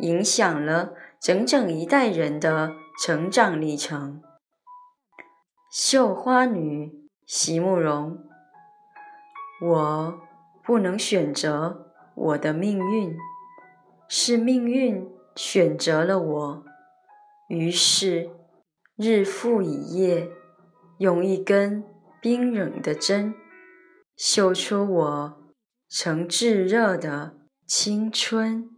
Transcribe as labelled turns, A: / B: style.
A: 影响了整整一代人的成长历程。绣花女席慕容，我不能选择我的命运，是命运选择了我。于是，日复一夜，用一根冰冷的针，绣出我曾炙热的青春。